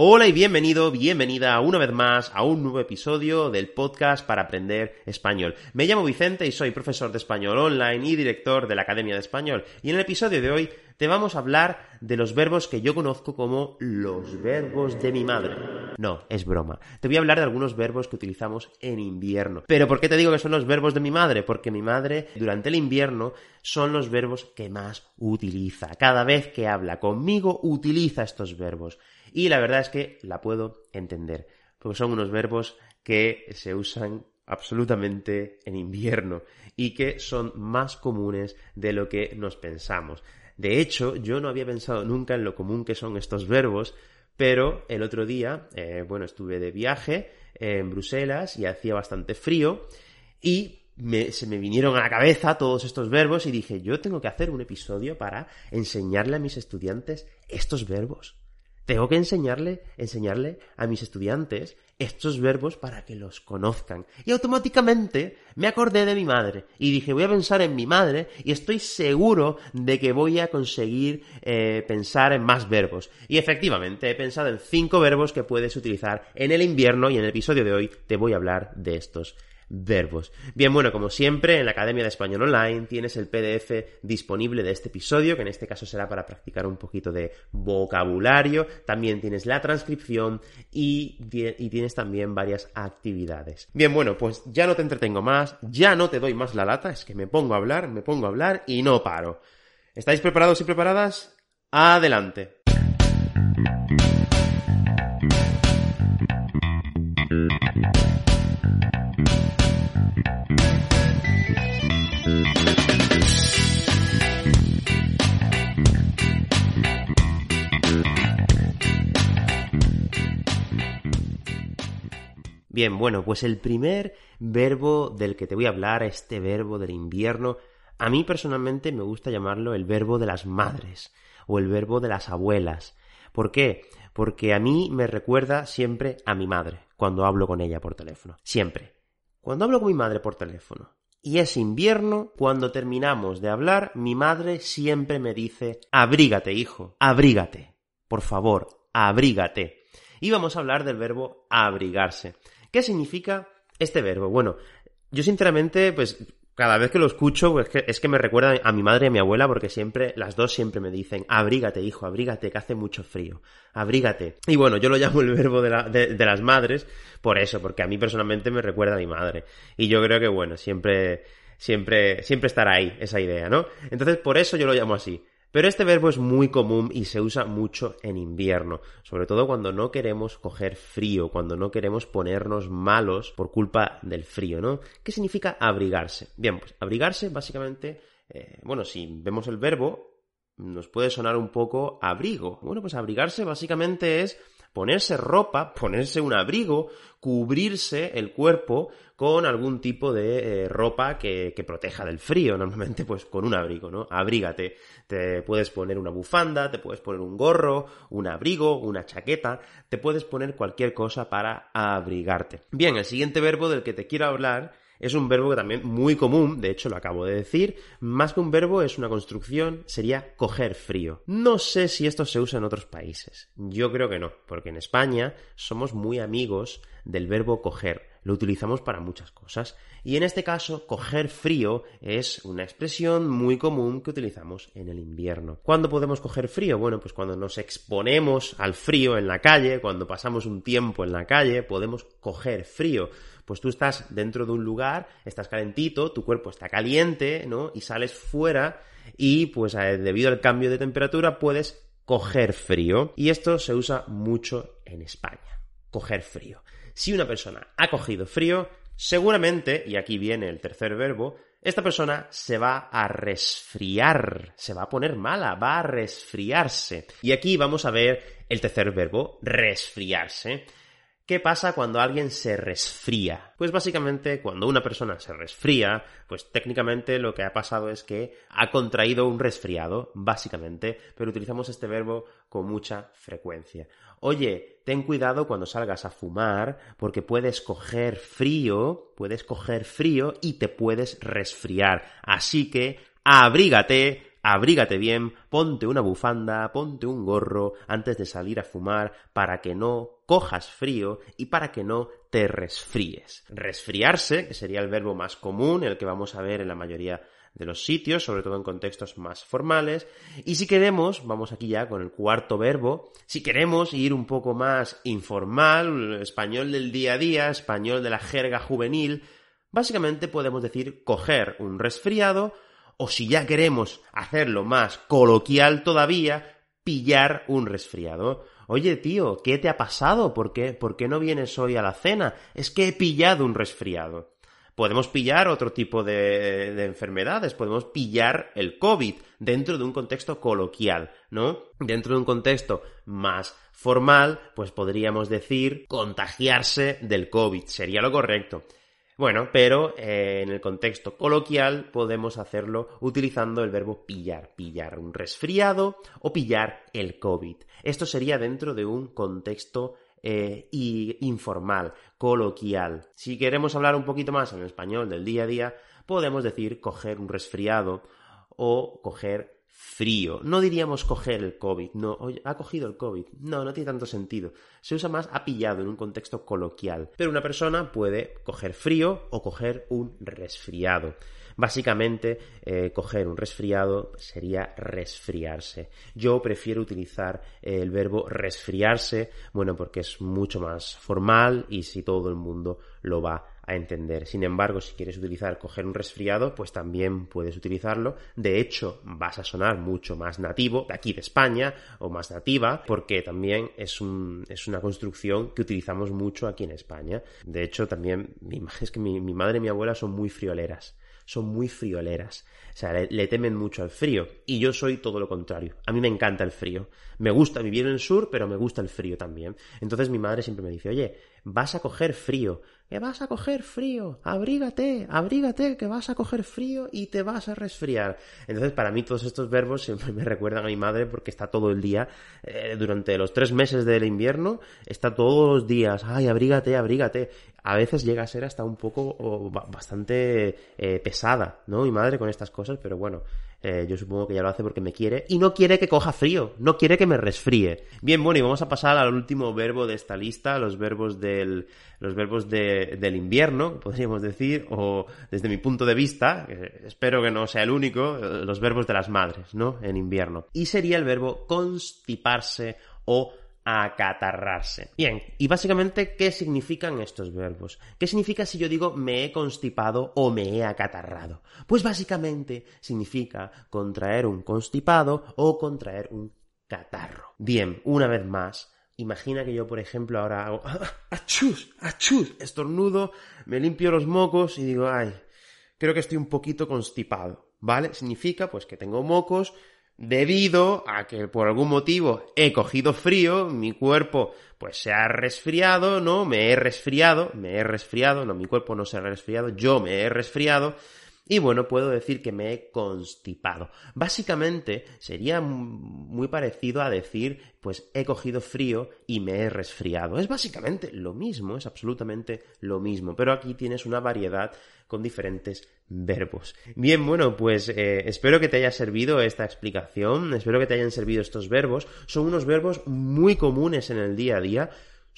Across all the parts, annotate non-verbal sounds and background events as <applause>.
Hola y bienvenido, bienvenida una vez más a un nuevo episodio del podcast para aprender español. Me llamo Vicente y soy profesor de español online y director de la Academia de Español. Y en el episodio de hoy te vamos a hablar de los verbos que yo conozco como los verbos de mi madre. No, es broma. Te voy a hablar de algunos verbos que utilizamos en invierno. Pero ¿por qué te digo que son los verbos de mi madre? Porque mi madre durante el invierno son los verbos que más utiliza. Cada vez que habla conmigo utiliza estos verbos. Y la verdad es que la puedo entender, porque son unos verbos que se usan absolutamente en invierno y que son más comunes de lo que nos pensamos. De hecho, yo no había pensado nunca en lo común que son estos verbos, pero el otro día, eh, bueno, estuve de viaje en Bruselas y hacía bastante frío y se me vinieron a la cabeza todos estos verbos y dije, yo tengo que hacer un episodio para enseñarle a mis estudiantes estos verbos. Tengo que enseñarle, enseñarle a mis estudiantes estos verbos para que los conozcan. Y automáticamente me acordé de mi madre y dije, voy a pensar en mi madre y estoy seguro de que voy a conseguir eh, pensar en más verbos. Y efectivamente, he pensado en cinco verbos que puedes utilizar en el invierno y en el episodio de hoy te voy a hablar de estos verbos. Bien, bueno, como siempre, en la Academia de Español Online tienes el PDF disponible de este episodio, que en este caso será para practicar un poquito de vocabulario. También tienes la transcripción y, y tienes también varias actividades. Bien, bueno, pues ya no te entretengo más, ya no te doy más la lata, es que me pongo a hablar, me pongo a hablar y no paro. ¿Estáis preparados y preparadas? Adelante. Bien, bueno, pues el primer verbo del que te voy a hablar, este verbo del invierno, a mí personalmente me gusta llamarlo el verbo de las madres o el verbo de las abuelas. ¿Por qué? Porque a mí me recuerda siempre a mi madre cuando hablo con ella por teléfono. Siempre. Cuando hablo con mi madre por teléfono y es invierno, cuando terminamos de hablar, mi madre siempre me dice, abrígate, hijo, abrígate. Por favor, abrígate. Y vamos a hablar del verbo abrigarse. ¿Qué significa este verbo? Bueno, yo sinceramente, pues cada vez que lo escucho, pues es que me recuerda a mi madre y a mi abuela, porque siempre, las dos siempre me dicen, abrígate, hijo, abrígate, que hace mucho frío, abrígate. Y bueno, yo lo llamo el verbo de, de las madres por eso, porque a mí personalmente me recuerda a mi madre. Y yo creo que, bueno, siempre, siempre, siempre estará ahí esa idea, ¿no? Entonces, por eso yo lo llamo así. Pero este verbo es muy común y se usa mucho en invierno, sobre todo cuando no queremos coger frío, cuando no queremos ponernos malos por culpa del frío, ¿no? ¿Qué significa abrigarse? Bien, pues abrigarse básicamente, eh, bueno, si vemos el verbo, nos puede sonar un poco abrigo. Bueno, pues abrigarse básicamente es ponerse ropa, ponerse un abrigo, cubrirse el cuerpo con algún tipo de eh, ropa que, que, proteja del frío, normalmente pues con un abrigo, ¿no? Abrígate. Te puedes poner una bufanda, te puedes poner un gorro, un abrigo, una chaqueta, te puedes poner cualquier cosa para abrigarte. Bien, el siguiente verbo del que te quiero hablar es un verbo que también muy común, de hecho lo acabo de decir, más que un verbo es una construcción, sería coger frío. No sé si esto se usa en otros países. Yo creo que no, porque en España somos muy amigos del verbo coger. Lo utilizamos para muchas cosas. Y en este caso, coger frío es una expresión muy común que utilizamos en el invierno. ¿Cuándo podemos coger frío? Bueno, pues cuando nos exponemos al frío en la calle, cuando pasamos un tiempo en la calle, podemos coger frío pues tú estás dentro de un lugar, estás calentito, tu cuerpo está caliente, ¿no? Y sales fuera y pues eh, debido al cambio de temperatura puedes coger frío. Y esto se usa mucho en España, coger frío. Si una persona ha cogido frío, seguramente, y aquí viene el tercer verbo, esta persona se va a resfriar, se va a poner mala, va a resfriarse. Y aquí vamos a ver el tercer verbo, resfriarse. ¿Qué pasa cuando alguien se resfría? Pues básicamente cuando una persona se resfría, pues técnicamente lo que ha pasado es que ha contraído un resfriado, básicamente, pero utilizamos este verbo con mucha frecuencia. Oye, ten cuidado cuando salgas a fumar porque puedes coger frío, puedes coger frío y te puedes resfriar. Así que abrígate, abrígate bien, ponte una bufanda, ponte un gorro antes de salir a fumar para que no cojas frío y para que no te resfríes. Resfriarse, que sería el verbo más común, el que vamos a ver en la mayoría de los sitios, sobre todo en contextos más formales. Y si queremos, vamos aquí ya con el cuarto verbo, si queremos ir un poco más informal, español del día a día, español de la jerga juvenil, básicamente podemos decir coger un resfriado o si ya queremos hacerlo más coloquial todavía, pillar un resfriado. Oye, tío, ¿qué te ha pasado? ¿Por qué, ¿Por qué no vienes hoy a la cena? Es que he pillado un resfriado. Podemos pillar otro tipo de, de, enfermedades, podemos pillar el COVID dentro de un contexto coloquial, ¿no? Dentro de un contexto más formal, pues podríamos decir contagiarse del COVID, sería lo correcto. Bueno, pero eh, en el contexto coloquial podemos hacerlo utilizando el verbo pillar, pillar un resfriado o pillar el COVID. Esto sería dentro de un contexto eh, informal, coloquial. Si queremos hablar un poquito más en español del día a día, podemos decir coger un resfriado o coger frío. No diríamos coger el COVID, no, oye, ha cogido el COVID. No, no tiene tanto sentido. Se usa más ha pillado en un contexto coloquial. Pero una persona puede coger frío o coger un resfriado. Básicamente, eh, coger un resfriado sería resfriarse. Yo prefiero utilizar el verbo resfriarse, bueno, porque es mucho más formal y si todo el mundo lo va a entender. Sin embargo, si quieres utilizar coger un resfriado, pues también puedes utilizarlo. De hecho, vas a sonar mucho más nativo de aquí de España o más nativa, porque también es, un, es una construcción que utilizamos mucho aquí en España. De hecho, también <laughs> es que mi, mi madre y mi abuela son muy frioleras son muy frioleras. O sea, le, temen mucho al frío. Y yo soy todo lo contrario. A mí me encanta el frío. Me gusta vivir en el sur, pero me gusta el frío también. Entonces mi madre siempre me dice, oye, vas a coger frío que vas a coger frío, abrígate, abrígate, que vas a coger frío y te vas a resfriar. Entonces, para mí todos estos verbos siempre <laughs> me recuerdan a mi madre porque está todo el día, eh, durante los tres meses del invierno, está todos los días, ay, abrígate, abrígate. A veces llega a ser hasta un poco bastante eh, pesada, ¿no? Mi madre con estas cosas, pero bueno, eh, yo supongo que ya lo hace porque me quiere y no quiere que coja frío, no quiere que me resfríe. Bien, bueno, y vamos a pasar al último verbo de esta lista, los verbos del, los verbos del invierno, podríamos decir, o desde mi punto de vista, espero que no sea el único, los verbos de las madres, ¿no? En invierno. Y sería el verbo constiparse o acatarrarse. Bien, y básicamente, ¿qué significan estos verbos? ¿Qué significa si yo digo me he constipado o me he acatarrado? Pues básicamente significa contraer un constipado o contraer un catarro. Bien, una vez más, imagina que yo, por ejemplo, ahora hago <laughs> achus, achus, estornudo, me limpio los mocos y digo, ay, creo que estoy un poquito constipado, ¿vale? Significa pues que tengo mocos, debido a que por algún motivo he cogido frío, mi cuerpo pues se ha resfriado, ¿no? Me he resfriado, me he resfriado, no, mi cuerpo no se ha resfriado, yo me he resfriado. Y bueno, puedo decir que me he constipado. Básicamente sería muy parecido a decir, pues he cogido frío y me he resfriado. Es básicamente lo mismo, es absolutamente lo mismo. Pero aquí tienes una variedad con diferentes verbos. Bien, bueno, pues eh, espero que te haya servido esta explicación, espero que te hayan servido estos verbos. Son unos verbos muy comunes en el día a día,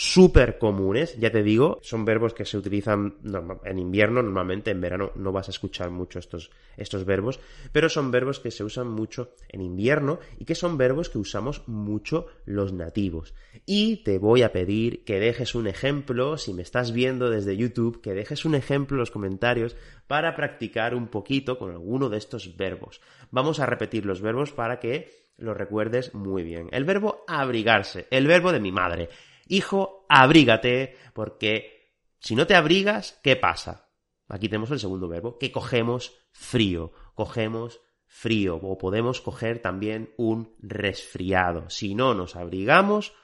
súper comunes, ya te digo, son verbos que se utilizan en invierno, normalmente en verano no vas a escuchar mucho estos, estos verbos, pero son verbos que se usan mucho en invierno y que son verbos que usamos mucho los nativos. Y te voy a pedir que dejes un ejemplo, si me estás viendo desde YouTube, que dejes un ejemplo en los comentarios para practicar un poquito con alguno de estos verbos. Vamos a repetir los verbos para que los recuerdes muy bien. El verbo abrigarse, el verbo de mi madre. Hijo, abrígate, porque si no te abrigas, ¿qué pasa? Aquí tenemos el segundo verbo, que cogemos frío, cogemos frío o podemos coger también un resfriado. Si no nos abrigamos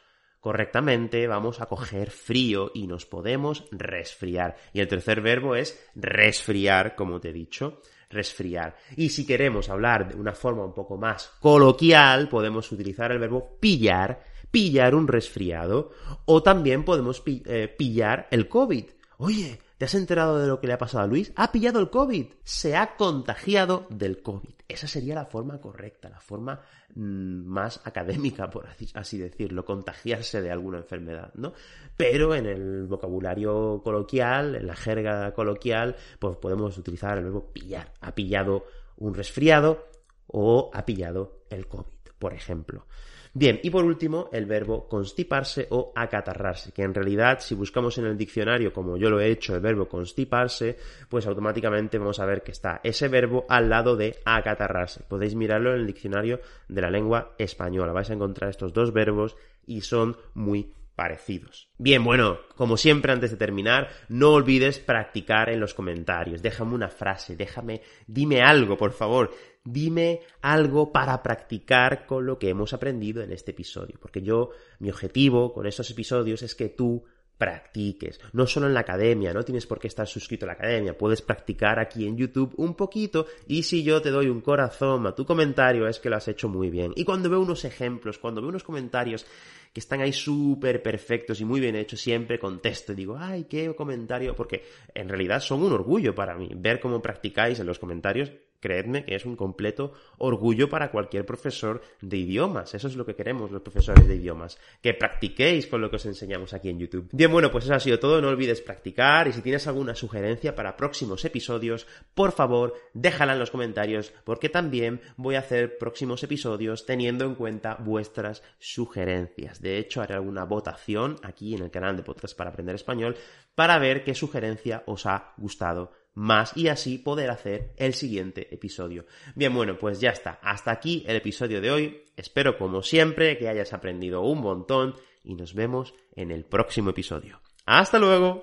correctamente, vamos a coger frío y nos podemos resfriar. Y el tercer verbo es resfriar, como te he dicho resfriar. Y si queremos hablar de una forma un poco más coloquial, podemos utilizar el verbo pillar, pillar un resfriado, o también podemos eh, pillar el COVID. Oye, ¿te has enterado de lo que le ha pasado a Luis? Ha pillado el COVID, se ha contagiado del COVID. Esa sería la forma correcta, la forma mm, más académica, por así decirlo, contagiarse de alguna enfermedad, ¿no? Pero en el vocabulario coloquial, en la jerga coloquial, pues podemos utilizar el verbo pillar. Ha pillado un resfriado o ha pillado el COVID, por ejemplo. Bien, y por último, el verbo constiparse o acatarrarse, que en realidad, si buscamos en el diccionario, como yo lo he hecho, el verbo constiparse, pues automáticamente vamos a ver que está ese verbo al lado de acatarrarse. Podéis mirarlo en el diccionario de la lengua española. Vais a encontrar estos dos verbos y son muy parecidos. Bien, bueno, como siempre antes de terminar, no olvides practicar en los comentarios. Déjame una frase, déjame, dime algo, por favor. Dime algo para practicar con lo que hemos aprendido en este episodio. Porque yo, mi objetivo con estos episodios es que tú practiques. No solo en la academia, no tienes por qué estar suscrito a la academia, puedes practicar aquí en YouTube un poquito y si yo te doy un corazón a tu comentario es que lo has hecho muy bien. Y cuando veo unos ejemplos, cuando veo unos comentarios que están ahí súper perfectos y muy bien hechos, siempre contesto y digo, ay, qué comentario, porque en realidad son un orgullo para mí ver cómo practicáis en los comentarios creedme que es un completo orgullo para cualquier profesor de idiomas. Eso es lo que queremos los profesores de idiomas. Que practiquéis con lo que os enseñamos aquí en YouTube. Bien, bueno, pues eso ha sido todo. No olvides practicar y si tienes alguna sugerencia para próximos episodios, por favor, déjala en los comentarios porque también voy a hacer próximos episodios teniendo en cuenta vuestras sugerencias. De hecho, haré alguna votación aquí en el canal de Podcast para Aprender Español para ver qué sugerencia os ha gustado más y así poder hacer el siguiente episodio. Bien, bueno, pues ya está. Hasta aquí el episodio de hoy. Espero como siempre que hayas aprendido un montón y nos vemos en el próximo episodio. Hasta luego.